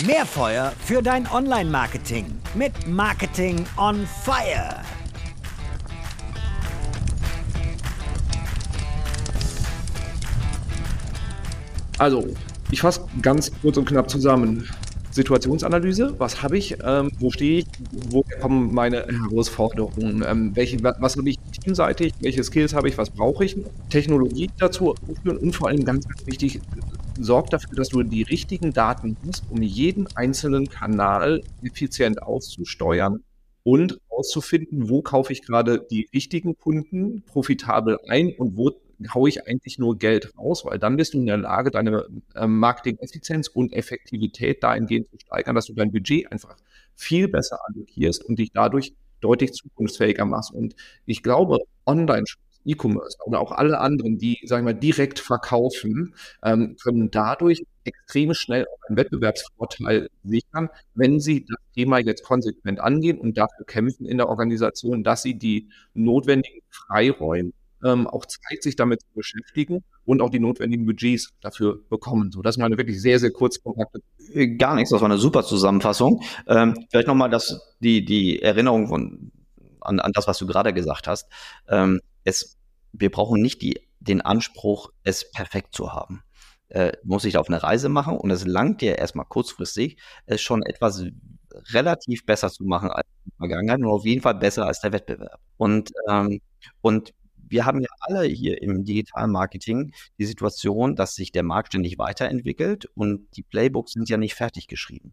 Mehr Feuer für dein Online-Marketing mit Marketing on Fire. Also, ich fasse ganz kurz und knapp zusammen. Situationsanalyse, was habe ich, ähm, wo stehe ich, woher kommen meine Herausforderungen, ähm, welche, was habe ich teamseitig, welche Skills habe ich, was brauche ich, Technologie dazu und vor allem ganz, ganz wichtig, sorgt dafür, dass du die richtigen Daten hast, um jeden einzelnen Kanal effizient auszusteuern und auszufinden, wo kaufe ich gerade die richtigen Kunden profitabel ein und wo haue ich eigentlich nur Geld raus, weil dann bist du in der Lage, deine äh, Marketing-Effizienz und Effektivität dahingehend zu steigern, dass du dein Budget einfach viel besser allokierst und dich dadurch deutlich zukunftsfähiger machst. Und ich glaube, Online-Shops, E-Commerce oder auch alle anderen, die, sagen wir mal, direkt verkaufen, ähm, können dadurch extrem schnell auch einen Wettbewerbsvorteil sichern, wenn sie das Thema jetzt konsequent angehen und dafür kämpfen in der Organisation, dass sie die notwendigen Freiräume ähm, auch Zeit, sich damit zu beschäftigen und auch die notwendigen Budgets dafür bekommen. So, das ist eine wirklich sehr, sehr kurz. Äh, gar nichts, das war eine super Zusammenfassung. Ähm, vielleicht nochmal die, die Erinnerung von, an, an das, was du gerade gesagt hast. Ähm, es, wir brauchen nicht die, den Anspruch, es perfekt zu haben. Äh, muss ich auf eine Reise machen und es langt dir erstmal kurzfristig, es schon etwas relativ besser zu machen als in der Vergangenheit und auf jeden Fall besser als der Wettbewerb. Und, ähm, und wir haben ja alle hier im digitalen Marketing die Situation, dass sich der Markt ständig weiterentwickelt und die Playbooks sind ja nicht fertig geschrieben.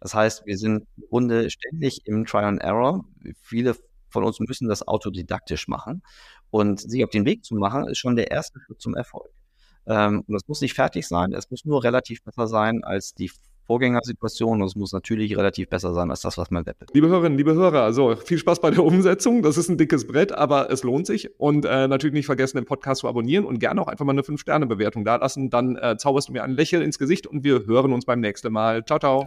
Das heißt, wir sind im Grunde ständig im Try and Error. Viele von uns müssen das autodidaktisch machen. Und sich auf den Weg zu machen, ist schon der erste Schritt zum Erfolg. Ähm, und das muss nicht fertig sein, es muss nur relativ besser sein als die Vorgängersituation und es muss natürlich relativ besser sein als das, was man wettbewerbt. Liebe Hörerinnen, liebe Hörer, also viel Spaß bei der Umsetzung. Das ist ein dickes Brett, aber es lohnt sich. Und äh, natürlich nicht vergessen, den Podcast zu abonnieren und gerne auch einfach mal eine 5-Sterne-Bewertung da lassen. Dann äh, zauberst du mir ein Lächeln ins Gesicht und wir hören uns beim nächsten Mal. Ciao, ciao.